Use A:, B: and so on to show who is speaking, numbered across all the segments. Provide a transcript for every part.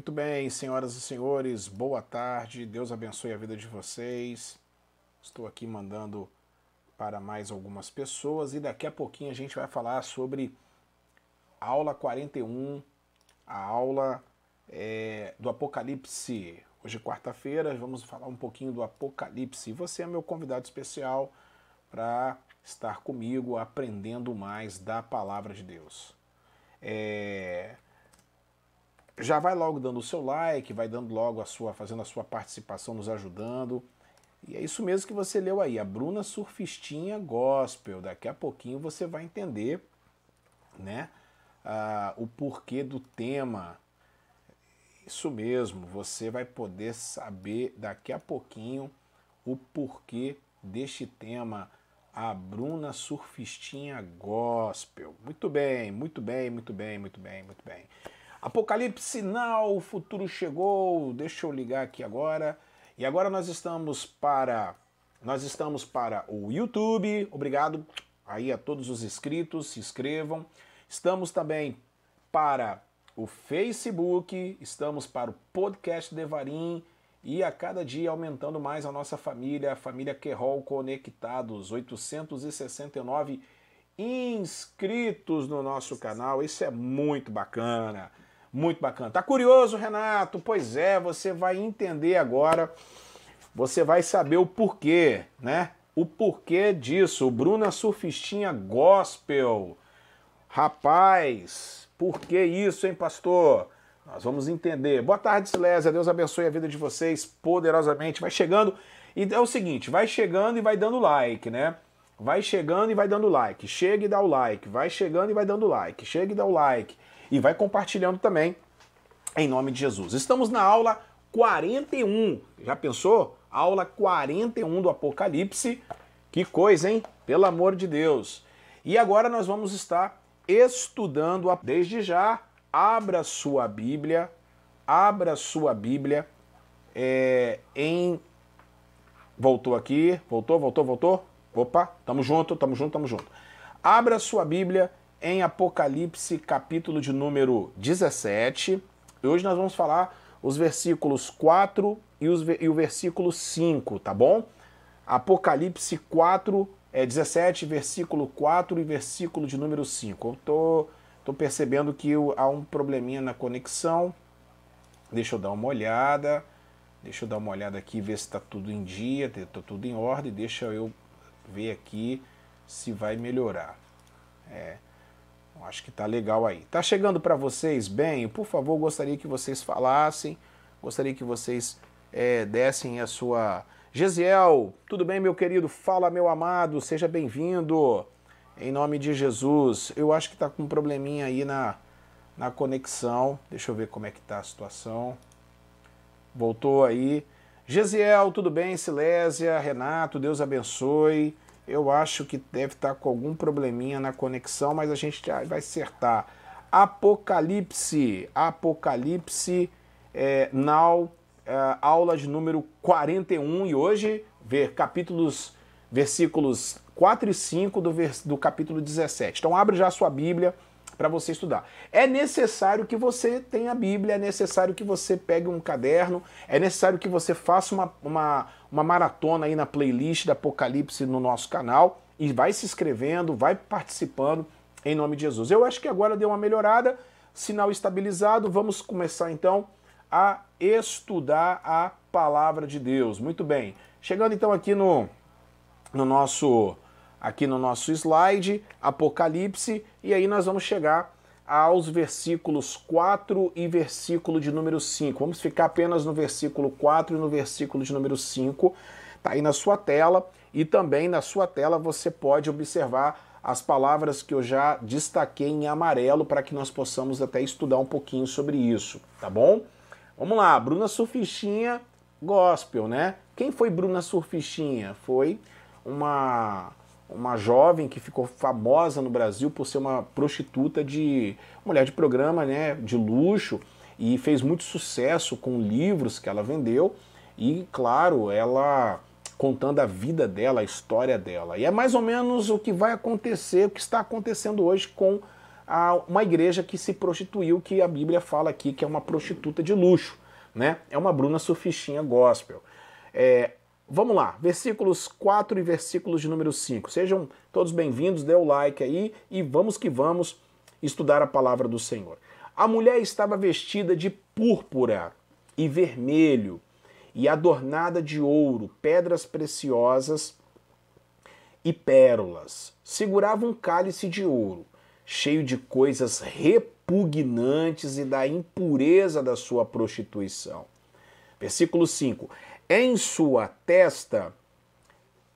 A: Muito bem, senhoras e senhores, boa tarde. Deus abençoe a vida de vocês. Estou aqui mandando para mais algumas pessoas e daqui a pouquinho a gente vai falar sobre aula 41, a aula é, do Apocalipse. Hoje, quarta-feira, vamos falar um pouquinho do Apocalipse. Você é meu convidado especial para estar comigo aprendendo mais da palavra de Deus. É, já vai logo dando o seu like, vai dando logo a sua, fazendo a sua participação, nos ajudando. E é isso mesmo que você leu aí, a Bruna Surfistinha Gospel. Daqui a pouquinho você vai entender, né, o porquê do tema. Isso mesmo, você vai poder saber daqui a pouquinho o porquê deste tema, a Bruna Surfistinha Gospel. Muito bem, muito bem, muito bem, muito bem, muito bem. Apocalipse sinal, o futuro chegou. Deixa eu ligar aqui agora. E agora nós estamos para nós estamos para o YouTube. Obrigado aí a todos os inscritos, se inscrevam. Estamos também para o Facebook, estamos para o podcast Devarim e a cada dia aumentando mais a nossa família, a família Querol Conectados, 869 inscritos no nosso canal. Isso é muito bacana. Muito bacana. Tá curioso, Renato? Pois é, você vai entender agora. Você vai saber o porquê, né? O porquê disso. Bruna Surfistinha Gospel. Rapaz, por que isso, hein, pastor? Nós vamos entender. Boa tarde, Silésia. Deus abençoe a vida de vocês poderosamente. Vai chegando. E é o seguinte, vai chegando e vai dando like, né? Vai chegando e vai dando like. Chega e dá o like. Vai chegando e vai dando like. Chega e dá o like e vai compartilhando também em nome de Jesus. Estamos na aula 41. Já pensou? Aula 41 do Apocalipse. Que coisa, hein? Pelo amor de Deus. E agora nós vamos estar estudando desde já. Abra sua Bíblia, abra sua Bíblia é, em. Voltou aqui, voltou, voltou, voltou. Opa, tamo junto, tamo junto, tamo junto. Abra sua Bíblia em Apocalipse, capítulo de número 17. E hoje nós vamos falar os versículos 4 e, os, e o versículo 5, tá bom? Apocalipse 4, é, 17, versículo 4 e versículo de número 5. Eu tô, tô percebendo que há um probleminha na conexão. Deixa eu dar uma olhada. Deixa eu dar uma olhada aqui, ver se está tudo em dia, está tudo em ordem. Deixa eu ver aqui se vai melhorar. É. Acho que tá legal aí. Tá chegando para vocês bem? Por favor, gostaria que vocês falassem, gostaria que vocês é, dessem a sua. Gesiel, tudo bem, meu querido? Fala, meu amado, seja bem-vindo. Em nome de Jesus. Eu acho que tá com um probleminha aí na, na conexão. Deixa eu ver como é que tá a situação. Voltou aí. Gesiel, tudo bem? Silésia, Renato, Deus abençoe. Eu acho que deve estar com algum probleminha na conexão, mas a gente vai acertar. Apocalipse, Apocalipse, é, now, é, aula de número 41 e hoje ver capítulos, versículos 4 e 5 do, vers, do capítulo 17. Então abre já a sua Bíblia para você estudar. É necessário que você tenha a Bíblia, é necessário que você pegue um caderno, é necessário que você faça uma, uma uma maratona aí na playlist da Apocalipse no nosso canal e vai se inscrevendo, vai participando em nome de Jesus. Eu acho que agora deu uma melhorada, sinal estabilizado. Vamos começar então a estudar a palavra de Deus. Muito bem. Chegando então aqui no, no nosso aqui no nosso slide, Apocalipse, e aí nós vamos chegar aos versículos 4 e versículo de número 5. Vamos ficar apenas no versículo 4 e no versículo de número 5. Está aí na sua tela e também na sua tela você pode observar as palavras que eu já destaquei em amarelo para que nós possamos até estudar um pouquinho sobre isso, tá bom? Vamos lá, Bruna Surfichinha Gospel, né? Quem foi Bruna Surfichinha? Foi uma uma jovem que ficou famosa no Brasil por ser uma prostituta de mulher de programa, né, de luxo e fez muito sucesso com livros que ela vendeu e claro, ela contando a vida dela, a história dela. E é mais ou menos o que vai acontecer, o que está acontecendo hoje com a uma igreja que se prostituiu, que a Bíblia fala aqui que é uma prostituta de luxo, né? É uma Bruna Sufistinha gospel. É, vamos lá, versículos 4 e versículos de número 5. Sejam todos bem-vindos, dê o like aí e vamos que vamos estudar a palavra do Senhor. A mulher estava vestida de púrpura e vermelho e adornada de ouro, pedras preciosas e pérolas. Segurava um cálice de ouro, cheio de coisas repugnantes e da impureza da sua prostituição. Versículo 5. Em sua testa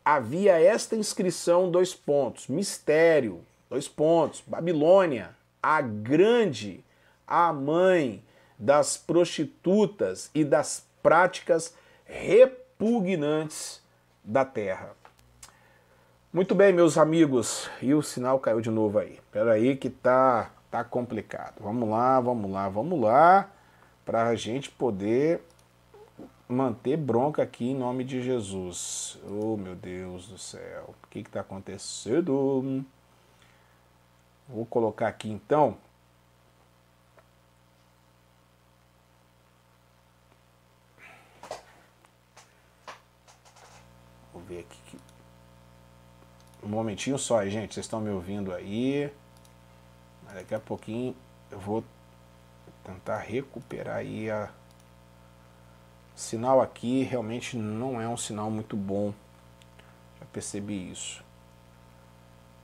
A: havia esta inscrição, dois pontos, mistério, dois pontos, Babilônia, a grande, a mãe das prostitutas e das práticas repugnantes da terra. Muito bem, meus amigos. E o sinal caiu de novo aí. Espera aí que tá tá complicado. Vamos lá, vamos lá, vamos lá para a gente poder manter bronca aqui em nome de Jesus. Oh, meu Deus do céu. O que está acontecendo? Vou colocar aqui então ver aqui. Um momentinho só, gente. Vocês estão me ouvindo aí. Daqui a pouquinho eu vou tentar recuperar aí a. Sinal aqui realmente não é um sinal muito bom. Já percebi isso.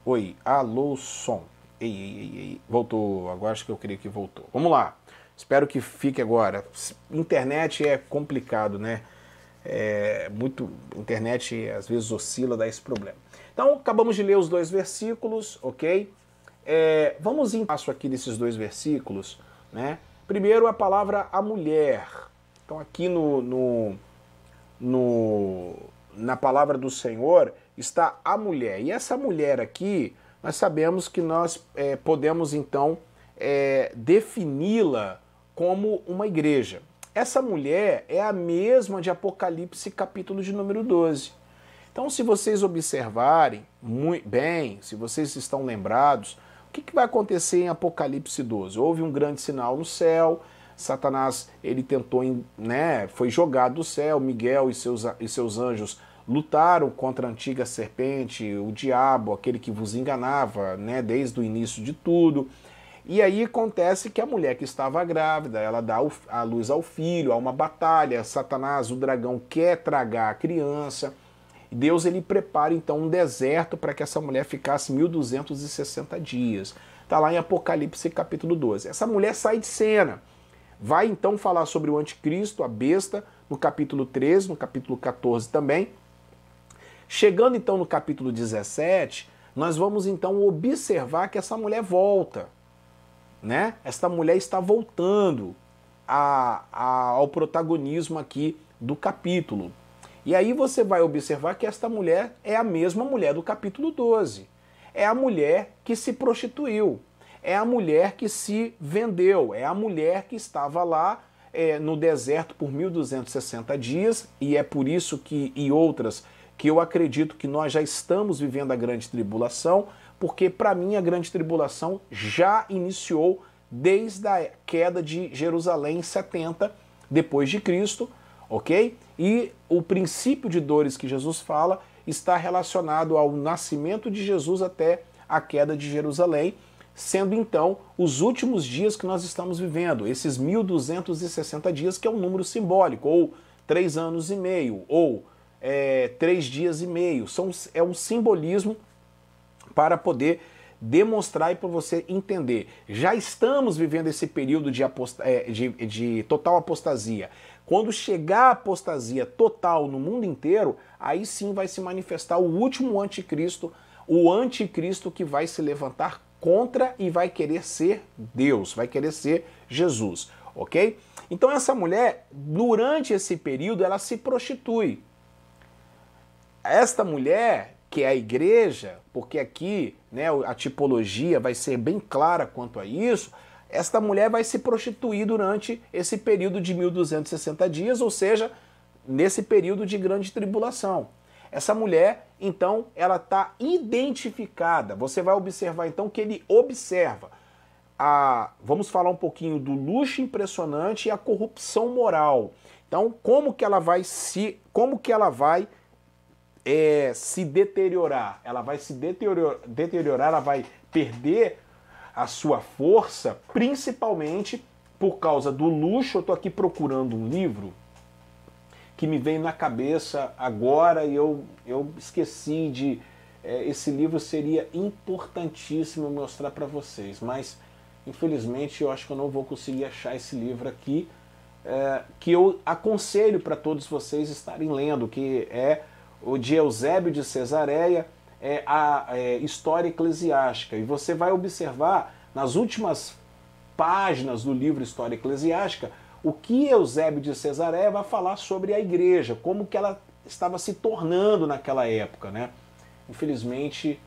A: Oi, alô, som. Ei, ei, ei, ei. Voltou. Agora acho que eu queria que voltou. Vamos lá. Espero que fique agora. Internet é complicado, né? é, muito internet às vezes oscila, dá esse problema. Então acabamos de ler os dois versículos, ok? É, vamos em passo aqui desses dois versículos, né? Primeiro a palavra a mulher. Então aqui no, no, no na palavra do Senhor está a mulher. E essa mulher aqui, nós sabemos que nós é, podemos então é, defini-la como uma igreja. Essa mulher é a mesma de Apocalipse, capítulo de número 12. Então, se vocês observarem muito bem, se vocês estão lembrados, o que, que vai acontecer em Apocalipse 12? Houve um grande sinal no céu, Satanás ele tentou, né, foi jogado do céu, Miguel e seus, e seus anjos lutaram contra a antiga serpente, o diabo, aquele que vos enganava, né, desde o início de tudo. E aí acontece que a mulher que estava grávida, ela dá a luz ao filho, há uma batalha, Satanás, o dragão, quer tragar a criança. Deus ele prepara então um deserto para que essa mulher ficasse 1260 dias. Está lá em Apocalipse capítulo 12. Essa mulher sai de cena. Vai então falar sobre o anticristo, a besta, no capítulo 13, no capítulo 14 também. Chegando então no capítulo 17, nós vamos então observar que essa mulher volta né? Esta mulher está voltando a, a, ao protagonismo aqui do capítulo. E aí você vai observar que esta mulher é a mesma mulher do capítulo 12. É a mulher que se prostituiu. É a mulher que se vendeu. É a mulher que estava lá é, no deserto por 1260 dias. E é por isso que, e outras, que eu acredito que nós já estamos vivendo a grande tribulação, porque para mim a grande tribulação já iniciou desde a queda de Jerusalém em 70 depois de Cristo, OK? E o princípio de dores que Jesus fala está relacionado ao nascimento de Jesus até a queda de Jerusalém, sendo então os últimos dias que nós estamos vivendo, esses 1260 dias, que é um número simbólico, ou três anos e meio, ou é, três dias e meio. São, é um simbolismo para poder demonstrar e para você entender. Já estamos vivendo esse período de, aposta é, de, de total apostasia. Quando chegar a apostasia total no mundo inteiro, aí sim vai se manifestar o último anticristo, o anticristo que vai se levantar contra e vai querer ser Deus, vai querer ser Jesus, ok? Então essa mulher, durante esse período, ela se prostitui. Esta mulher, que é a igreja, porque aqui né, a tipologia vai ser bem clara quanto a isso, esta mulher vai se prostituir durante esse período de 1260 dias, ou seja, nesse período de grande tribulação. Essa mulher, então, ela está identificada. Você vai observar então que ele observa. a, vamos falar um pouquinho do luxo impressionante e a corrupção moral. Então, como que ela vai se, como que ela vai é, se deteriorar? Ela vai se deteriorar, deteriorar, ela vai perder a sua força, principalmente por causa do luxo. Eu estou aqui procurando um livro que me veio na cabeça agora e eu, eu esqueci de. É, esse livro seria importantíssimo mostrar para vocês, mas Infelizmente, eu acho que eu não vou conseguir achar esse livro aqui, é, que eu aconselho para todos vocês estarem lendo, que é o de Eusébio de Cesareia, é a é, História Eclesiástica. E você vai observar nas últimas páginas do livro História Eclesiástica o que Eusébio de Cesareia vai falar sobre a igreja, como que ela estava se tornando naquela época, né? Infelizmente,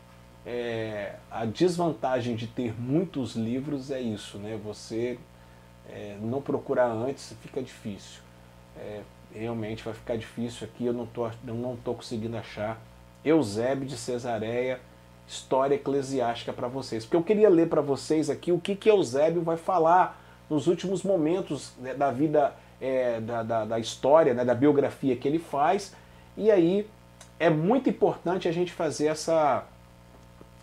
A: é, a desvantagem de ter muitos livros é isso, né? Você é, não procurar antes fica difícil. É, realmente vai ficar difícil aqui, eu não eu não tô conseguindo achar Eusébio de Cesareia, História Eclesiástica para vocês. Porque eu queria ler para vocês aqui o que, que Eusébio vai falar nos últimos momentos né, da vida, é, da, da, da, história, né, da biografia que ele faz. E aí é muito importante a gente fazer essa,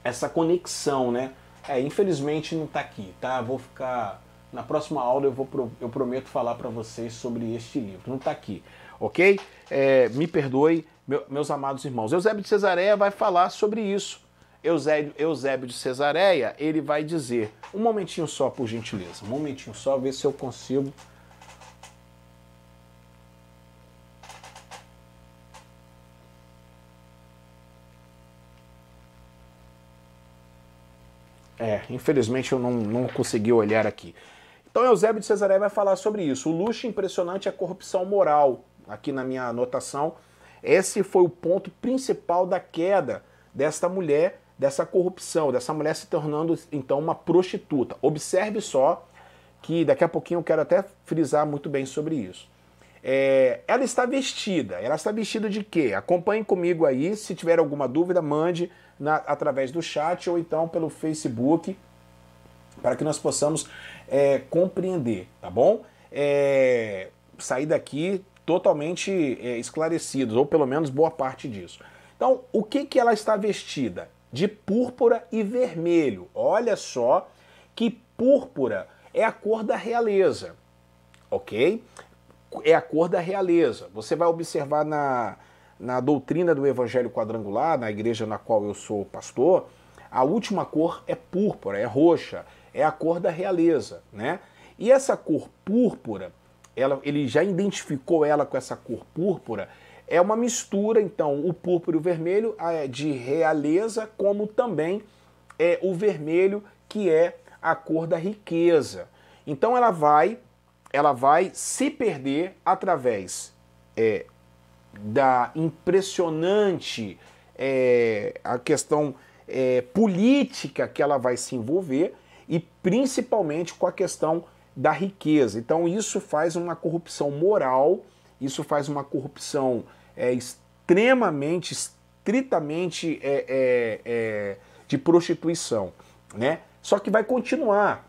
A: essa conexão, né? É, infelizmente não está aqui, tá? Vou ficar na próxima aula eu vou eu prometo falar para vocês sobre este livro. Não está aqui, ok? É, me perdoe, meu, meus amados irmãos. Eusébio de Cesareia vai falar sobre isso. Eusébio, Eusébio de Cesareia ele vai dizer um momentinho só, por gentileza, um momentinho só, ver se eu consigo É, infelizmente eu não, não consegui olhar aqui. Então Eusébio de Cesareia vai falar sobre isso. O luxo impressionante é a corrupção moral. Aqui na minha anotação, esse foi o ponto principal da queda desta mulher, dessa corrupção, dessa mulher se tornando então uma prostituta. Observe só que daqui a pouquinho eu quero até frisar muito bem sobre isso. É, ela está vestida. Ela está vestida de quê? Acompanhe comigo aí. Se tiver alguma dúvida, mande na, através do chat ou então pelo Facebook, para que nós possamos é, compreender, tá bom? É, sair daqui totalmente é, esclarecidos, ou pelo menos boa parte disso. Então, o que, que ela está vestida? De púrpura e vermelho. Olha só que púrpura é a cor da realeza, ok? É a cor da realeza. Você vai observar na, na doutrina do Evangelho Quadrangular, na igreja na qual eu sou pastor, a última cor é púrpura, é roxa, é a cor da realeza, né? E essa cor púrpura, ela, ele já identificou ela com essa cor púrpura, é uma mistura, então, o púrpura e o vermelho é de realeza, como também é o vermelho, que é a cor da riqueza. Então ela vai, ela vai se perder através é, da impressionante é, a questão é, política que ela vai se envolver e principalmente com a questão da riqueza. Então isso faz uma corrupção moral, isso faz uma corrupção é, extremamente, estritamente é, é, é, de prostituição, né? Só que vai continuar,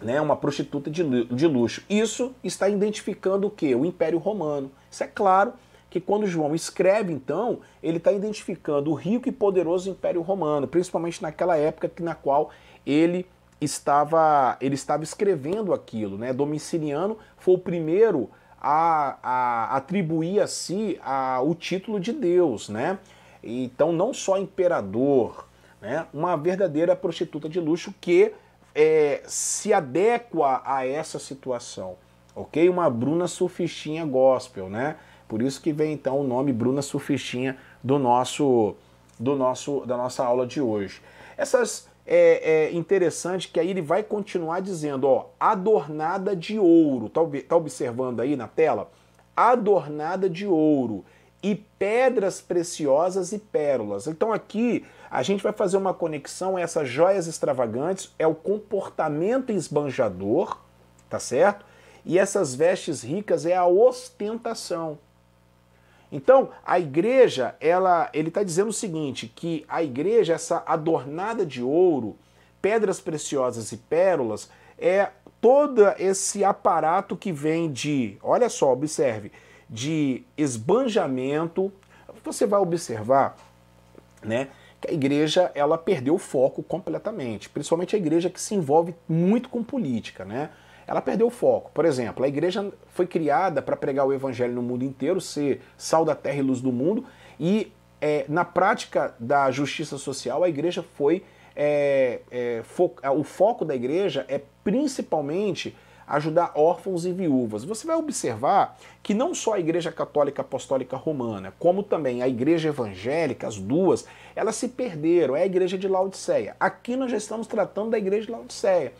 A: né? Uma prostituta de, de luxo. Isso está identificando o que? O Império Romano. Isso é claro que quando João escreve, então, ele está identificando o rico e poderoso Império Romano, principalmente naquela época na qual ele estava, ele estava escrevendo aquilo. Né? Domiciliano foi o primeiro a, a atribuir a si a, o título de Deus. Né? Então, não só imperador, né? uma verdadeira prostituta de luxo que é, se adequa a essa situação. Ok? Uma Bruna surfistinha gospel, né? Por isso que vem então o nome Bruna Surfistinha do nosso, do nosso, da nossa aula de hoje. Essas é, é interessante que aí ele vai continuar dizendo, ó, adornada de ouro. Tá, tá observando aí na tela? Adornada de ouro e pedras preciosas e pérolas. Então aqui a gente vai fazer uma conexão, essas joias extravagantes é o comportamento esbanjador, tá certo? E essas vestes ricas é a ostentação. Então, a igreja, ela, ele está dizendo o seguinte, que a igreja, essa adornada de ouro, pedras preciosas e pérolas é todo esse aparato que vem de, olha só, observe, de esbanjamento. Você vai observar, né, que a igreja ela perdeu o foco completamente, principalmente a igreja que se envolve muito com política, né? Ela perdeu o foco. Por exemplo, a igreja foi criada para pregar o evangelho no mundo inteiro, ser sal da terra e luz do mundo, e é, na prática da justiça social, a igreja foi. É, é, fo o foco da igreja é principalmente ajudar órfãos e viúvas. Você vai observar que não só a Igreja Católica Apostólica Romana, como também a Igreja Evangélica, as duas, elas se perderam. É a Igreja de Laodiceia. Aqui nós já estamos tratando da Igreja de Laodiceia.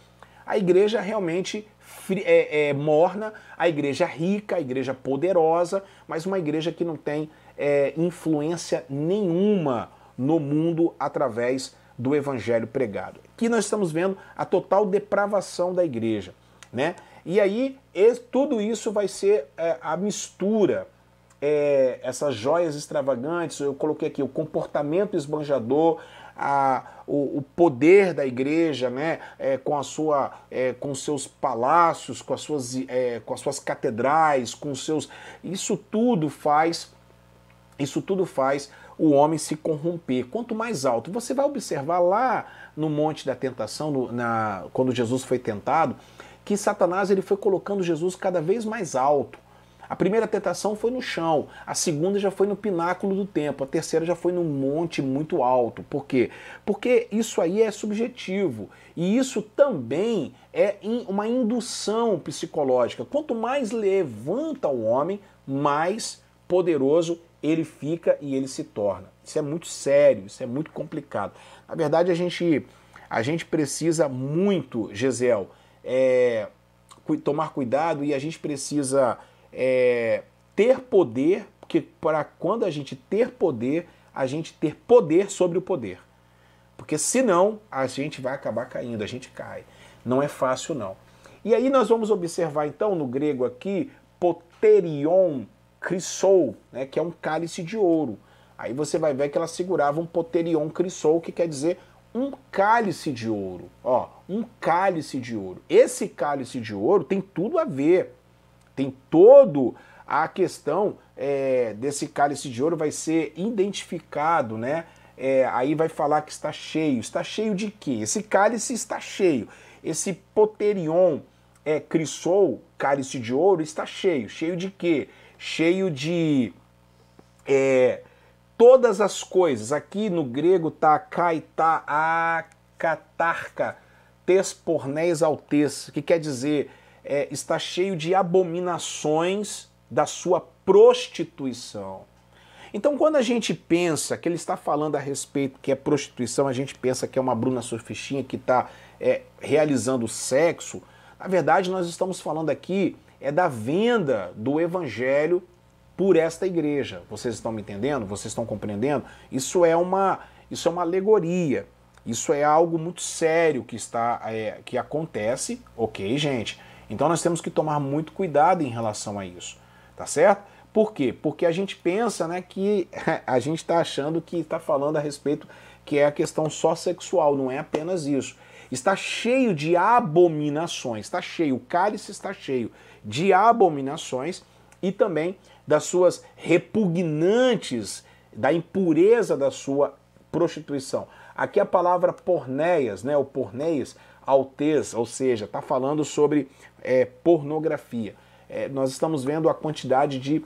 A: A igreja realmente é, é, morna, a igreja rica, a igreja poderosa, mas uma igreja que não tem é, influência nenhuma no mundo através do evangelho pregado. Aqui nós estamos vendo a total depravação da igreja, né? E aí tudo isso vai ser é, a mistura, é, essas joias extravagantes, eu coloquei aqui o comportamento esbanjador, a, o, o, poder da igreja, né, é, com a sua, é, com seus palácios, com as suas, é, com as suas catedrais, com seus, isso tudo faz, isso tudo faz o homem se corromper. Quanto mais alto, você vai observar lá no monte da tentação, no, na, quando Jesus foi tentado, que Satanás ele foi colocando Jesus cada vez mais alto. A primeira tentação foi no chão, a segunda já foi no pináculo do templo, a terceira já foi num monte muito alto. Por quê? Porque isso aí é subjetivo e isso também é uma indução psicológica. Quanto mais levanta o homem, mais poderoso ele fica e ele se torna. Isso é muito sério, isso é muito complicado. Na verdade, a gente, a gente precisa muito, Gisel, é, tomar cuidado e a gente precisa é, ter poder, porque para quando a gente ter poder, a gente ter poder sobre o poder. Porque senão a gente vai acabar caindo, a gente cai. Não é fácil não. E aí nós vamos observar então no grego aqui poterion crisou, né, que é um cálice de ouro. Aí você vai ver que ela segurava um poterion crisou, que quer dizer um cálice de ouro. Ó, um cálice de ouro. Esse cálice de ouro tem tudo a ver tem todo a questão é, desse cálice de ouro vai ser identificado, né? É, aí vai falar que está cheio. Está cheio de quê? Esse cálice está cheio. Esse poterion é crisol, cálice de ouro, está cheio. Cheio de quê? Cheio de é, todas as coisas. Aqui no grego tá kaita akatarka, tes pornéis altes, que quer dizer é, está cheio de abominações da sua prostituição. Então, quando a gente pensa que ele está falando a respeito que é prostituição, a gente pensa que é uma Bruna Surfistinha que está é, realizando sexo. Na verdade, nós estamos falando aqui é da venda do evangelho por esta igreja. Vocês estão me entendendo? Vocês estão compreendendo? Isso é uma, isso é uma alegoria. Isso é algo muito sério que está é, que acontece, ok, gente? Então nós temos que tomar muito cuidado em relação a isso, tá certo? Por quê? Porque a gente pensa né, que a gente está achando que está falando a respeito que é a questão só sexual, não é apenas isso. Está cheio de abominações, está cheio, o cálice está cheio de abominações e também das suas repugnantes, da impureza da sua prostituição. Aqui a palavra porneias, né, o porneias, altez, ou seja, está falando sobre é, pornografia. É, nós estamos vendo a quantidade de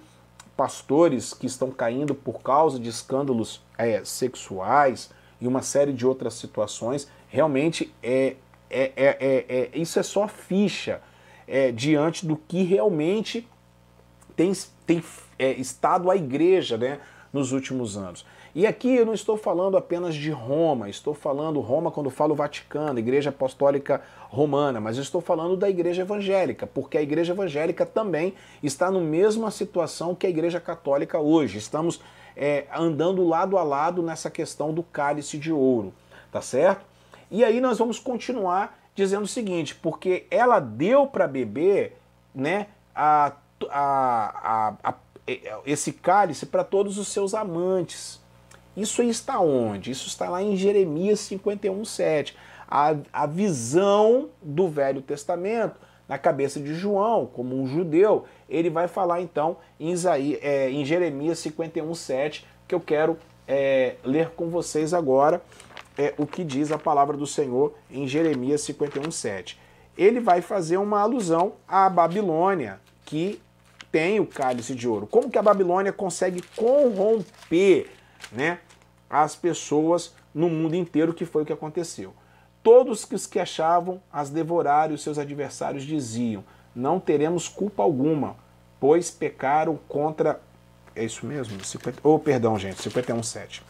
A: pastores que estão caindo por causa de escândalos é, sexuais e uma série de outras situações. Realmente é, é, é, é, é isso é só ficha diante do que realmente tem, tem estado a igreja né, nos últimos anos. E aqui eu não estou falando apenas de Roma, estou falando Roma quando falo Vaticano, Igreja Apostólica Romana, mas estou falando da Igreja Evangélica, porque a Igreja Evangélica também está na mesma situação que a Igreja Católica hoje. Estamos é, andando lado a lado nessa questão do cálice de ouro, tá certo? E aí nós vamos continuar dizendo o seguinte, porque ela deu para beber, né, a, a, a, a esse cálice para todos os seus amantes. Isso aí está onde? Isso está lá em Jeremias 51, 7. a, a visão do Velho Testamento na cabeça de João, como um judeu. Ele vai falar então em, Isaí, é, em Jeremias 51, 7, que eu quero é, ler com vocês agora é, o que diz a palavra do Senhor em Jeremias 51, 7. Ele vai fazer uma alusão à Babilônia, que tem o cálice de ouro. Como que a Babilônia consegue corromper né, as pessoas no mundo inteiro, que foi o que aconteceu. Todos os que achavam as devoraram e os seus adversários diziam: Não teremos culpa alguma, pois pecaram contra. É isso mesmo? 50... Oh, perdão, gente, 51,7.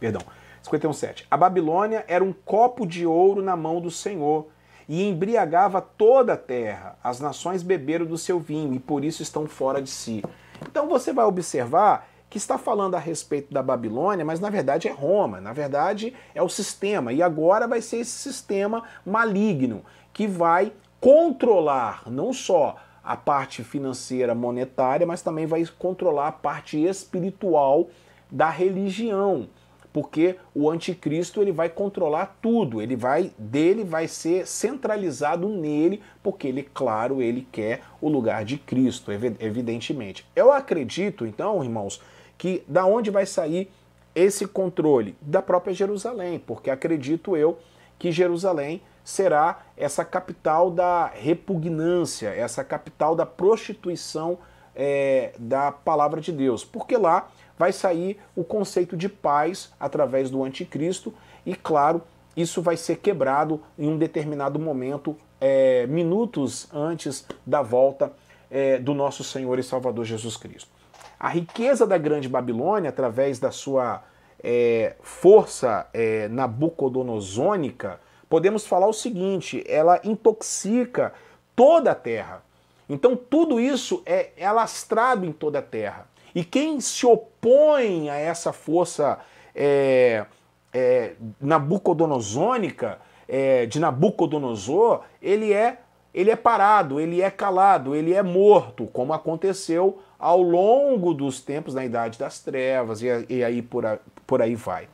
A: Perdão, 51,7. A Babilônia era um copo de ouro na mão do Senhor e embriagava toda a terra. As nações beberam do seu vinho e por isso estão fora de si. Então você vai observar que está falando a respeito da Babilônia, mas na verdade é Roma, na verdade é o sistema. E agora vai ser esse sistema maligno que vai controlar não só a parte financeira monetária, mas também vai controlar a parte espiritual da religião porque o anticristo ele vai controlar tudo, ele vai dele vai ser centralizado nele, porque ele, claro, ele quer o lugar de Cristo, evidentemente. Eu acredito, então, irmãos, que da onde vai sair esse controle? Da própria Jerusalém, porque acredito eu que Jerusalém será essa capital da repugnância, essa capital da prostituição é, da palavra de Deus, porque lá vai sair o conceito de paz através do anticristo e, claro, isso vai ser quebrado em um determinado momento, é, minutos antes da volta é, do nosso Senhor e Salvador Jesus Cristo. A riqueza da Grande Babilônia, através da sua é, força é, nabucodonosônica, podemos falar o seguinte: ela intoxica toda a terra. Então tudo isso é, é em toda a terra. E quem se opõe a essa força é, é, nabucodonosônica, é, de Nabucodonosor, ele é, ele é parado, ele é calado, ele é morto, como aconteceu ao longo dos tempos na Idade das Trevas, e, aí por, a, por aí vai.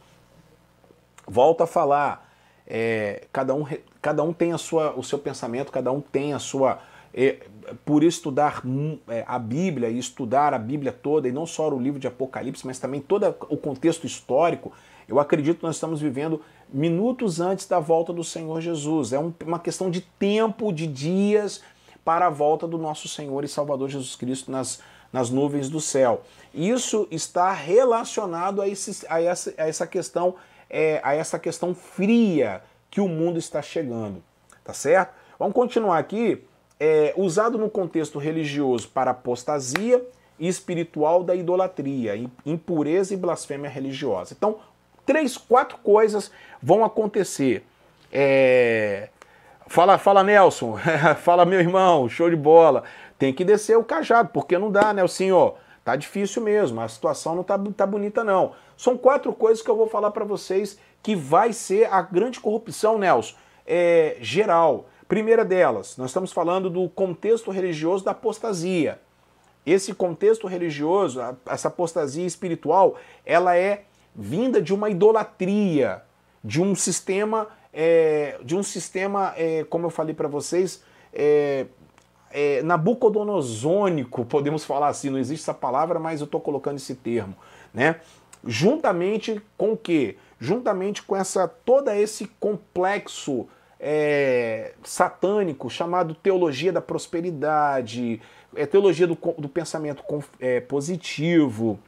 A: Volto a falar, é, cada, um, cada um tem a sua, o seu pensamento, cada um tem a sua é, por estudar é, a Bíblia e estudar a Bíblia toda, e não só o livro de Apocalipse, mas também todo o contexto histórico, eu acredito que nós estamos vivendo minutos antes da volta do Senhor Jesus. É um, uma questão de tempo, de dias, para a volta do nosso Senhor e Salvador Jesus Cristo nas, nas nuvens do céu. Isso está relacionado a, esse, a, essa, a essa questão é, a essa questão fria que o mundo está chegando, tá certo? Vamos continuar aqui é, usado no contexto religioso para apostasia e espiritual da idolatria, impureza e blasfêmia religiosa. Então, três, quatro coisas vão acontecer. É... Fala, fala Nelson, fala meu irmão, show de bola. Tem que descer o cajado, porque não dá, Nelson, tá difícil mesmo, a situação não tá, tá bonita não. São quatro coisas que eu vou falar para vocês que vai ser a grande corrupção, Nelson, é, geral. Primeira delas, nós estamos falando do contexto religioso da apostasia. Esse contexto religioso, essa apostasia espiritual, ela é vinda de uma idolatria, de um sistema, é, de um sistema, é, como eu falei para vocês, é, é, nabucodonosônico, podemos falar assim, não existe essa palavra, mas eu estou colocando esse termo, né? Juntamente com o quê? Juntamente com essa todo esse complexo é, satânico chamado teologia da prosperidade, é, teologia do, do pensamento é, positivo,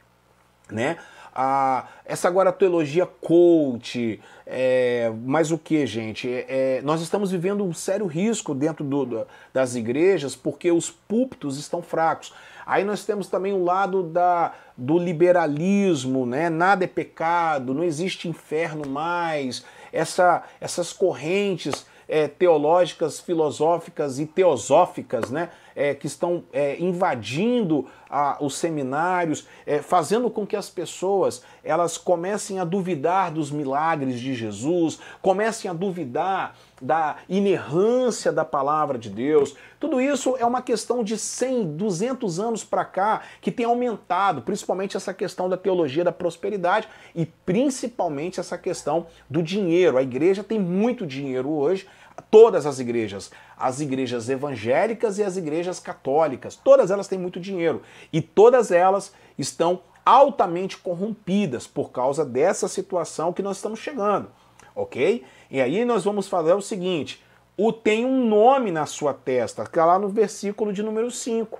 A: né? A, essa agora teologia coach, é, mas o que, gente? É, é, nós estamos vivendo um sério risco dentro do, das igrejas porque os púlpitos estão fracos. Aí nós temos também o lado da, do liberalismo, né? Nada é pecado, não existe inferno mais essa, essas correntes é, teológicas, filosóficas e teosóficas, né, é, que estão é, invadindo a, os seminários, é, fazendo com que as pessoas elas comecem a duvidar dos milagres de Jesus, comecem a duvidar da inerrância da palavra de Deus. Tudo isso é uma questão de 100, 200 anos para cá que tem aumentado, principalmente essa questão da teologia da prosperidade e principalmente essa questão do dinheiro. A igreja tem muito dinheiro hoje, todas as igrejas, as igrejas evangélicas e as igrejas católicas, todas elas têm muito dinheiro e todas elas estão altamente corrompidas por causa dessa situação que nós estamos chegando, ok? E aí nós vamos fazer o seguinte: o tem um nome na sua testa, que está lá no versículo de número 5.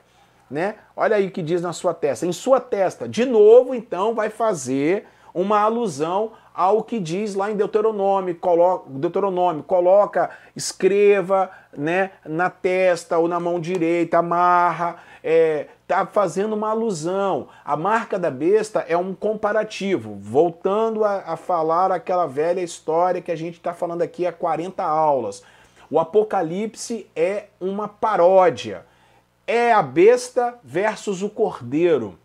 A: Né? Olha aí o que diz na sua testa. Em sua testa, de novo, então, vai fazer uma alusão ao que diz lá em Deuteronômio, coloca, Deuteronômio, coloca, escreva né, na testa ou na mão direita, amarra, é, tá fazendo uma alusão. A marca da besta é um comparativo, voltando a, a falar aquela velha história que a gente está falando aqui há 40 aulas. O Apocalipse é uma paródia. É a besta versus o cordeiro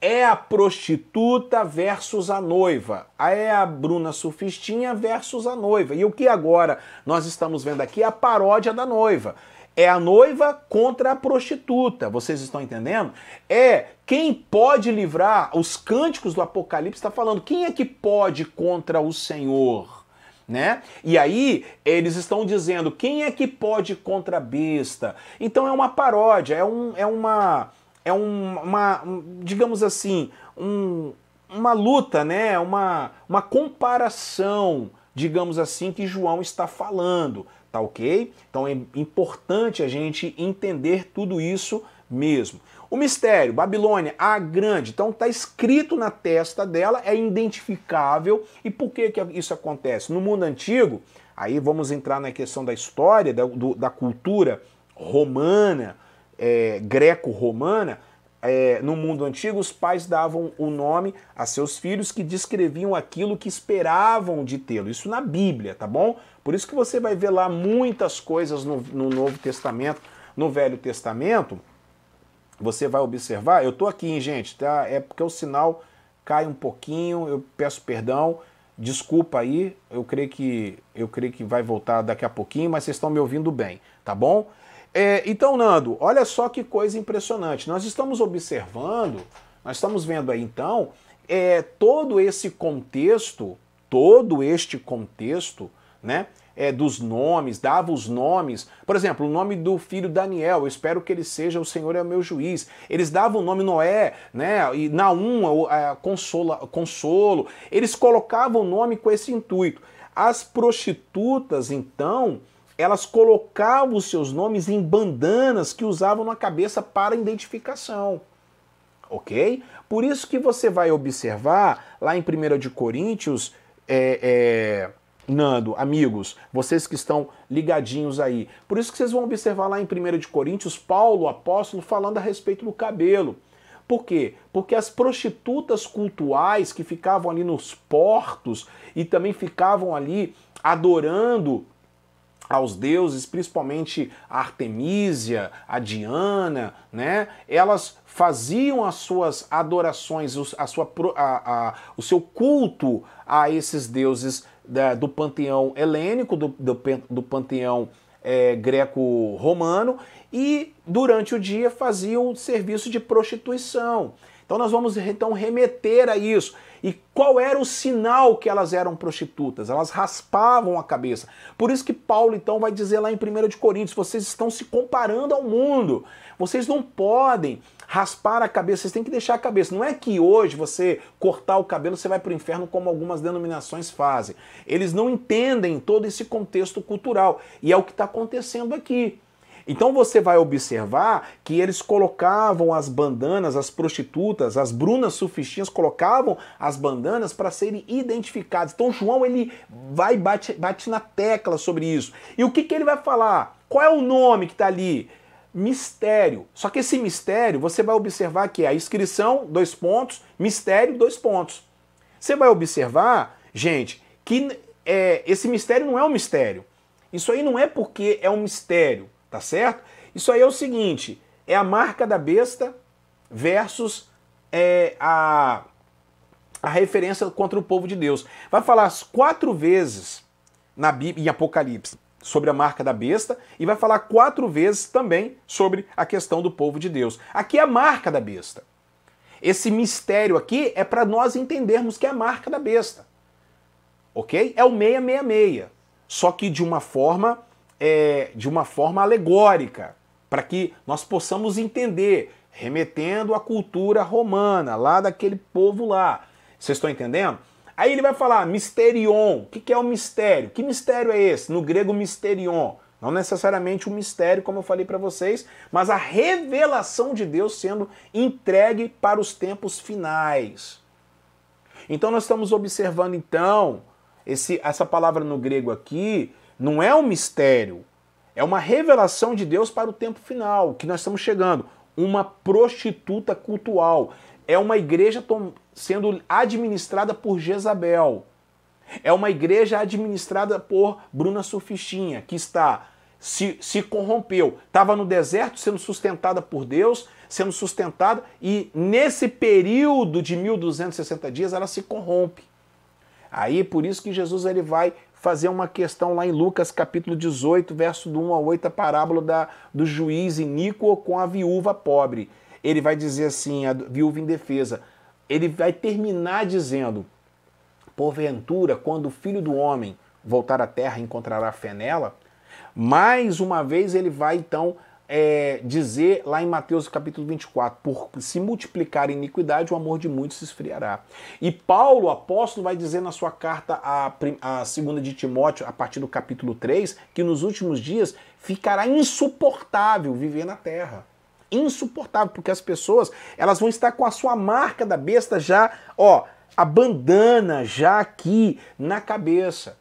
A: é a prostituta versus a noiva. É a Bruna Sufistinha versus a noiva. E o que agora nós estamos vendo aqui é a paródia da noiva. É a noiva contra a prostituta. Vocês estão entendendo? É quem pode livrar. Os cânticos do Apocalipse está falando quem é que pode contra o Senhor. Né? E aí eles estão dizendo quem é que pode contra a besta. Então é uma paródia, é, um, é uma é um, uma, digamos assim, um, uma luta, né? uma, uma comparação, digamos assim, que João está falando, tá ok? Então é importante a gente entender tudo isso mesmo. O mistério, Babilônia, a grande, então está escrito na testa dela, é identificável. E por que, que isso acontece? No mundo antigo, aí vamos entrar na questão da história, da, do, da cultura romana, é, greco-romana, é, no mundo antigo, os pais davam o nome a seus filhos que descreviam aquilo que esperavam de tê-lo. Isso na Bíblia, tá bom? Por isso que você vai ver lá muitas coisas no, no Novo Testamento, no Velho Testamento. Você vai observar, eu tô aqui, hein, gente, tá? É porque o sinal cai um pouquinho, eu peço perdão. Desculpa aí, eu creio que eu creio que vai voltar daqui a pouquinho, mas vocês estão me ouvindo bem, tá bom? É, então, Nando, olha só que coisa impressionante. Nós estamos observando, nós estamos vendo aí então, é, todo esse contexto, todo este contexto, né? É, dos nomes, dava os nomes. Por exemplo, o nome do filho Daniel, eu espero que ele seja o Senhor é o meu juiz. Eles davam o nome Noé, né? E Naum, é, consola, consolo. Eles colocavam o nome com esse intuito. As prostitutas, então, elas colocavam os seus nomes em bandanas que usavam na cabeça para identificação. Ok? Por isso que você vai observar lá em 1 de Coríntios, é, é, Nando, amigos, vocês que estão ligadinhos aí. Por isso que vocês vão observar lá em 1 de Coríntios, Paulo, apóstolo, falando a respeito do cabelo. Por quê? Porque as prostitutas cultuais que ficavam ali nos portos e também ficavam ali adorando aos deuses, principalmente a Artemísia, a Diana, né? Elas faziam as suas adorações, a sua, a, a, o seu culto a esses deuses da, do panteão helênico, do, do, do panteão é, greco-romano, e durante o dia faziam serviço de prostituição. Então nós vamos então remeter a isso. E qual era o sinal que elas eram prostitutas? Elas raspavam a cabeça. Por isso que Paulo então vai dizer lá em 1 de Coríntios, vocês estão se comparando ao mundo. Vocês não podem raspar a cabeça, vocês têm que deixar a cabeça. Não é que hoje você cortar o cabelo você vai para o inferno como algumas denominações fazem. Eles não entendem todo esse contexto cultural. E é o que está acontecendo aqui. Então você vai observar que eles colocavam as bandanas, as prostitutas, as brunas sufistinhas colocavam as bandanas para serem identificadas. Então João ele vai bate, bate na tecla sobre isso. E o que, que ele vai falar? Qual é o nome que está ali? Mistério. Só que esse mistério, você vai observar que é a inscrição, dois pontos, mistério, dois pontos. Você vai observar, gente, que é, esse mistério não é um mistério. Isso aí não é porque é um mistério tá certo? Isso aí é o seguinte, é a marca da besta versus é, a, a referência contra o povo de Deus. Vai falar quatro vezes na Bíblia, em Apocalipse sobre a marca da besta e vai falar quatro vezes também sobre a questão do povo de Deus. Aqui é a marca da besta. Esse mistério aqui é para nós entendermos que é a marca da besta. Ok? É o 666. Só que de uma forma, é, de uma forma alegórica, para que nós possamos entender, remetendo à cultura romana, lá daquele povo lá. Vocês estão entendendo? Aí ele vai falar misterion. O que é o mistério? Que mistério é esse? No grego, misterion. Não necessariamente um mistério, como eu falei para vocês, mas a revelação de Deus sendo entregue para os tempos finais. Então nós estamos observando então esse, essa palavra no grego aqui não é um mistério, é uma revelação de Deus para o tempo final, que nós estamos chegando. Uma prostituta cultual. É uma igreja sendo administrada por Jezabel. É uma igreja administrada por Bruna Surfistinha, que está se, se corrompeu. Estava no deserto sendo sustentada por Deus, sendo sustentada, e nesse período de 1260 dias ela se corrompe. Aí por isso que Jesus ele vai fazer uma questão lá em Lucas capítulo 18, verso do 1 a 8, a parábola da, do juiz iníquo com a viúva pobre. Ele vai dizer assim, a viúva indefesa, ele vai terminar dizendo: Porventura, quando o filho do homem voltar à terra, encontrará fé nela. Mais uma vez, ele vai então é, dizer lá em Mateus capítulo 24: Por se multiplicar a iniquidade, o amor de muitos se esfriará. E Paulo, apóstolo, vai dizer na sua carta a, a segunda de Timóteo, a partir do capítulo 3, que nos últimos dias ficará insuportável viver na terra insuportável, porque as pessoas elas vão estar com a sua marca da besta já, ó, a bandana já aqui na cabeça,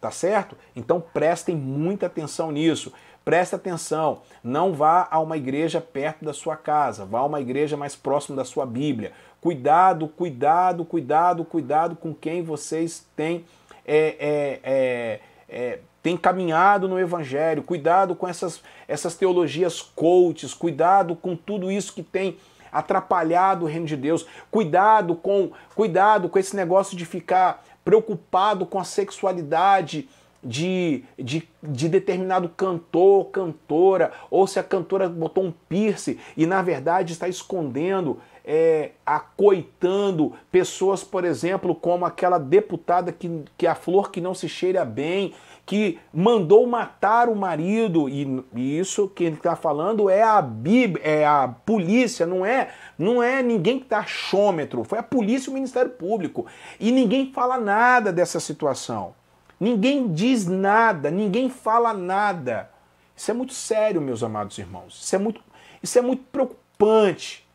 A: tá certo? Então prestem muita atenção nisso. Presta atenção, não vá a uma igreja perto da sua casa, vá a uma igreja mais próxima da sua Bíblia. Cuidado, cuidado, cuidado, cuidado com quem vocês têm é, é, é, é tem caminhado no Evangelho, cuidado com essas, essas teologias coaches, cuidado com tudo isso que tem atrapalhado o reino de Deus, cuidado com, cuidado com esse negócio de ficar preocupado com a sexualidade de, de, de determinado cantor, cantora, ou se a cantora botou um piercing e na verdade está escondendo é, acoitando pessoas, por exemplo, como aquela deputada que, que a flor que não se cheira bem, que mandou matar o marido, e, e isso que ele está falando é a Bíblia, é a polícia, não é, não é ninguém que está achômetro, foi a polícia e o Ministério Público. E ninguém fala nada dessa situação. Ninguém diz nada, ninguém fala nada. Isso é muito sério, meus amados irmãos. Isso é muito, isso é muito preocupante.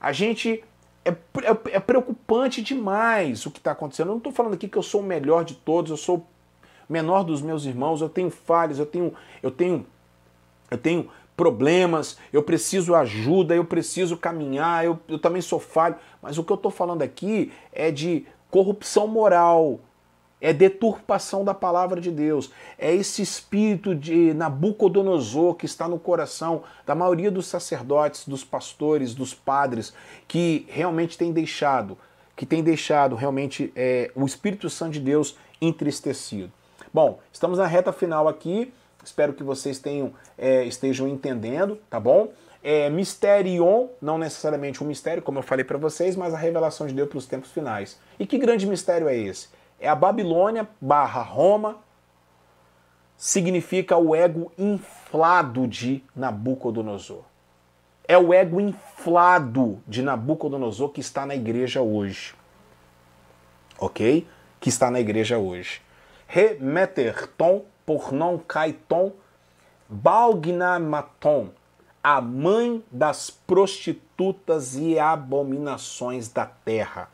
A: A gente é, é, é preocupante demais o que está acontecendo. Eu não estou falando aqui que eu sou o melhor de todos, eu sou menor dos meus irmãos, eu tenho falhas, eu tenho, eu tenho, eu tenho problemas, eu preciso ajuda, eu preciso caminhar, eu, eu também sou falho. Mas o que eu estou falando aqui é de corrupção moral, é deturpação da palavra de Deus, é esse espírito de Nabucodonosor que está no coração da maioria dos sacerdotes, dos pastores, dos padres, que realmente tem deixado, que tem deixado realmente é, o Espírito Santo de Deus entristecido. Bom, estamos na reta final aqui. Espero que vocês tenham, é, estejam entendendo, tá bom? É, misterion, não necessariamente um mistério, como eu falei para vocês, mas a revelação de Deus para os tempos finais. E que grande mistério é esse? É a Babilônia barra Roma, significa o ego inflado de Nabucodonosor. É o ego inflado de Nabucodonosor que está na igreja hoje. Ok? Que está na igreja hoje remeterton, por não caiton, balgnamaton, a mãe das prostitutas e abominações da terra.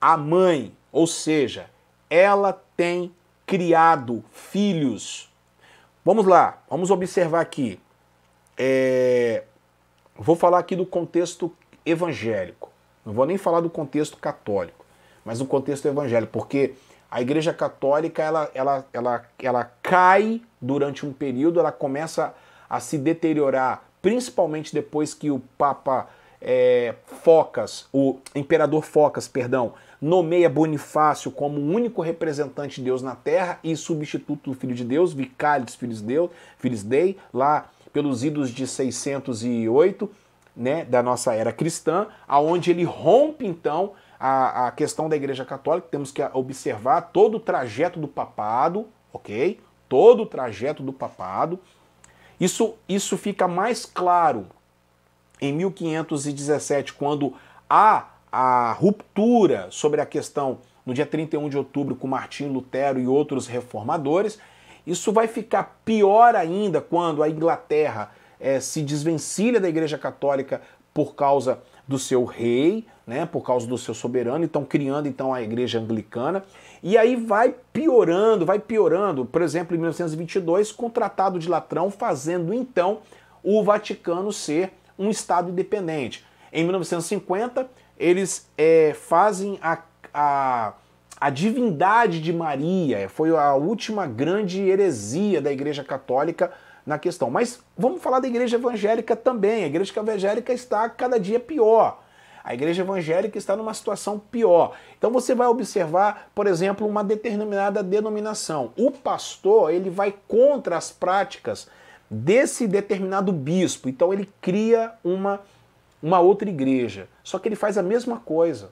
A: A mãe, ou seja, ela tem criado filhos. Vamos lá, vamos observar aqui. É... Vou falar aqui do contexto evangélico. Não vou nem falar do contexto católico, mas do contexto evangélico, porque a Igreja Católica ela, ela, ela, ela cai durante um período, ela começa a se deteriorar principalmente depois que o Papa é, Focas, o imperador Focas, perdão, nomeia Bonifácio como o único representante de Deus na Terra e substituto do Filho de Deus, vicário dos Filhos de Deus, Filhos Dei, lá pelos idos de 608, né, da nossa era cristã, aonde ele rompe então a, a questão da Igreja Católica, temos que observar todo o trajeto do papado, ok? Todo o trajeto do papado. Isso, isso fica mais claro em 1517, quando há a ruptura sobre a questão no dia 31 de outubro com Martim Lutero e outros reformadores. Isso vai ficar pior ainda quando a Inglaterra é, se desvencilha da Igreja Católica por causa do seu rei, né, por causa do seu soberano, então criando então a igreja anglicana. E aí vai piorando, vai piorando. Por exemplo, em 1922, com o Tratado de Latrão, fazendo então o Vaticano ser um Estado independente. Em 1950, eles é, fazem a, a, a divindade de Maria, foi a última grande heresia da Igreja Católica na questão. Mas vamos falar da igreja evangélica também. A igreja evangélica está cada dia pior. A igreja evangélica está numa situação pior. Então você vai observar, por exemplo, uma determinada denominação. O pastor, ele vai contra as práticas desse determinado bispo. Então ele cria uma uma outra igreja. Só que ele faz a mesma coisa.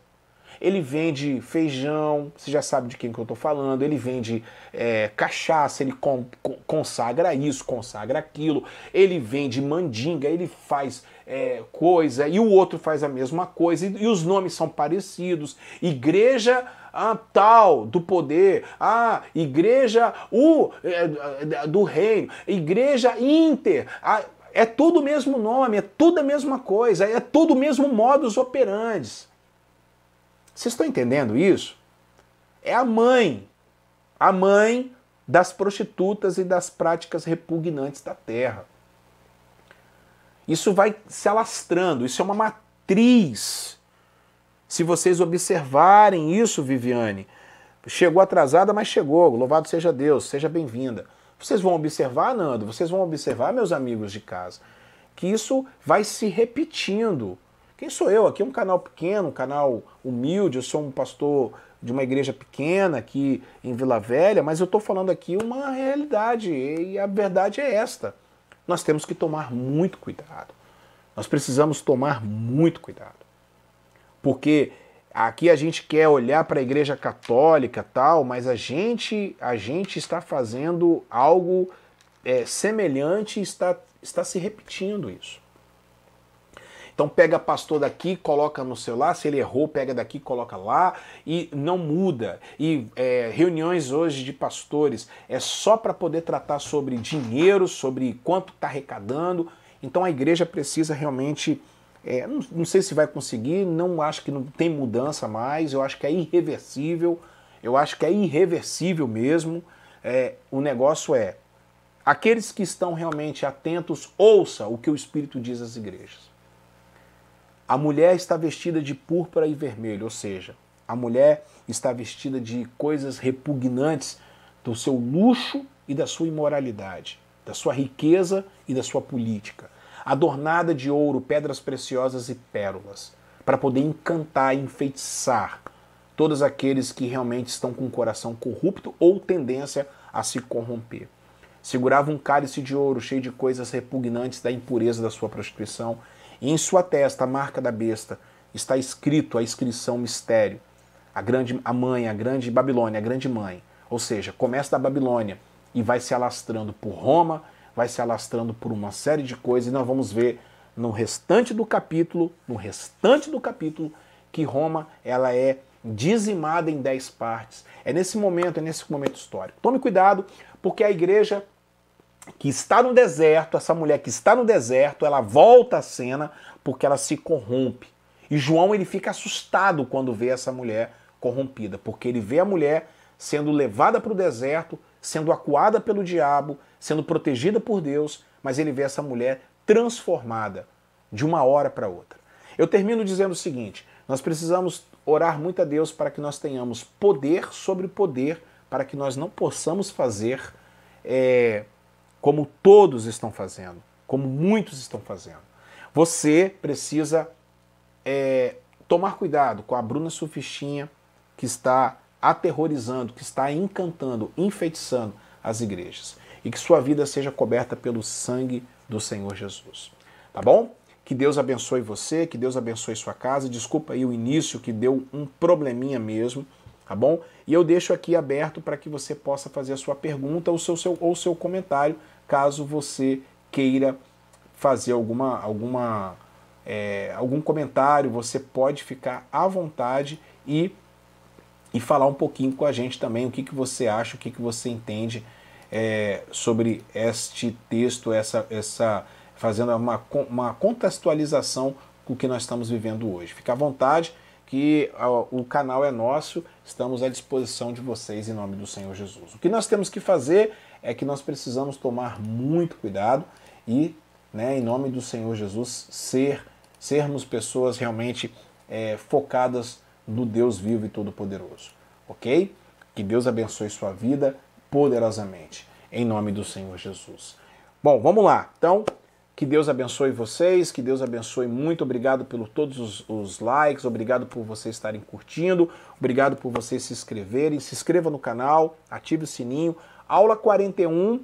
A: Ele vende feijão, você já sabe de quem que eu estou falando, ele vende é, cachaça, ele com, consagra isso, consagra aquilo, ele vende mandinga, ele faz é, coisa, e o outro faz a mesma coisa, e, e os nomes são parecidos. Igreja ah, tal do poder, ah, igreja o, é, do reino, igreja inter. Ah, é tudo o mesmo nome, é tudo a mesma coisa, é tudo o mesmo modus operandi. Vocês estão entendendo isso? É a mãe, a mãe das prostitutas e das práticas repugnantes da terra. Isso vai se alastrando, isso é uma matriz. Se vocês observarem isso, Viviane, chegou atrasada, mas chegou. Louvado seja Deus, seja bem-vinda. Vocês vão observar, Nando, vocês vão observar, meus amigos de casa, que isso vai se repetindo. Quem sou eu? Aqui é um canal pequeno, um canal humilde, eu sou um pastor de uma igreja pequena aqui em Vila Velha, mas eu estou falando aqui uma realidade e a verdade é esta. Nós temos que tomar muito cuidado. Nós precisamos tomar muito cuidado. Porque aqui a gente quer olhar para a igreja católica tal, mas a gente, a gente está fazendo algo é, semelhante e está, está se repetindo isso. Então pega pastor daqui, coloca no celular, se ele errou, pega daqui, coloca lá e não muda. E é, reuniões hoje de pastores é só para poder tratar sobre dinheiro, sobre quanto está arrecadando. Então a igreja precisa realmente, é, não, não sei se vai conseguir, não acho que não tem mudança mais, eu acho que é irreversível, eu acho que é irreversível mesmo. É, o negócio é, aqueles que estão realmente atentos, ouça o que o Espírito diz às igrejas. A mulher está vestida de púrpura e vermelho, ou seja, a mulher está vestida de coisas repugnantes do seu luxo e da sua imoralidade, da sua riqueza e da sua política, adornada de ouro, pedras preciosas e pérolas, para poder encantar e enfeitiçar todos aqueles que realmente estão com o coração corrupto ou tendência a se corromper. Segurava um cálice de ouro cheio de coisas repugnantes da impureza da sua prostituição e em sua testa, a marca da besta, está escrito a inscrição mistério. A grande a mãe, a grande Babilônia, a grande mãe. Ou seja, começa da Babilônia e vai se alastrando por Roma, vai se alastrando por uma série de coisas, e nós vamos ver no restante do capítulo, no restante do capítulo, que Roma ela é dizimada em dez partes. É nesse momento, é nesse momento histórico. Tome cuidado, porque a igreja que está no deserto, essa mulher que está no deserto, ela volta à cena porque ela se corrompe. E João ele fica assustado quando vê essa mulher corrompida, porque ele vê a mulher sendo levada para o deserto, sendo acuada pelo diabo, sendo protegida por Deus, mas ele vê essa mulher transformada de uma hora para outra. Eu termino dizendo o seguinte: nós precisamos orar muito a Deus para que nós tenhamos poder sobre poder, para que nós não possamos fazer é, como todos estão fazendo, como muitos estão fazendo. Você precisa é, tomar cuidado com a Bruna Sufistinha que está aterrorizando, que está encantando, enfeitiçando as igrejas. E que sua vida seja coberta pelo sangue do Senhor Jesus. Tá bom? Que Deus abençoe você, que Deus abençoe sua casa. Desculpa aí o início que deu um probleminha mesmo, tá bom? E eu deixo aqui aberto para que você possa fazer a sua pergunta ou seu, seu, ou seu comentário, caso você queira fazer alguma, alguma, é, algum comentário, você pode ficar à vontade e, e falar um pouquinho com a gente também o que, que você acha, o que, que você entende é, sobre este texto, essa, essa fazendo uma, uma contextualização com o que nós estamos vivendo hoje. Fique à vontade que o canal é nosso, estamos à disposição de vocês em nome do Senhor Jesus. O que nós temos que fazer é que nós precisamos tomar muito cuidado e, né, em nome do Senhor Jesus, ser, sermos pessoas realmente é, focadas no Deus vivo e todo-poderoso. Ok? Que Deus abençoe sua vida poderosamente, em nome do Senhor Jesus. Bom, vamos lá. Então, que Deus abençoe vocês, que Deus abençoe. Muito obrigado por todos os, os, likes, obrigado por vocês estarem curtindo, obrigado por vocês se inscreverem. Se inscreva no canal, ative o sininho. Aula 41,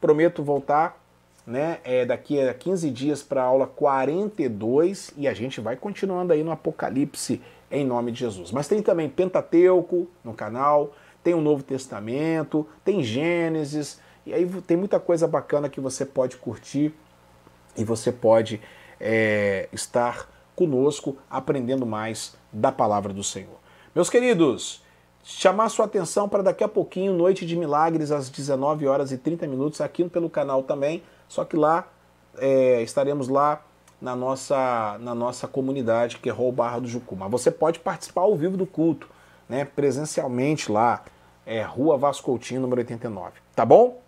A: prometo voltar né, é, daqui a 15 dias para a aula 42 e a gente vai continuando aí no Apocalipse em nome de Jesus. Mas tem também Pentateuco no canal, tem o Novo Testamento, tem Gênesis, e aí tem muita coisa bacana que você pode curtir e você pode é, estar conosco aprendendo mais da palavra do Senhor. Meus queridos, chamar sua atenção para daqui a pouquinho, Noite de Milagres, às 19 horas e 30 minutos, aqui pelo canal também, só que lá é, estaremos lá na nossa, na nossa comunidade, que é Rol Barra do Jucu. Mas você pode participar ao vivo do culto, né, presencialmente lá, é Rua Vasco Coutinho, número 89. Tá bom?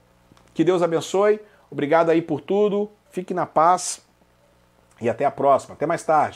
A: Que Deus abençoe. Obrigado aí por tudo. Fique na paz e até a próxima. Até mais tarde.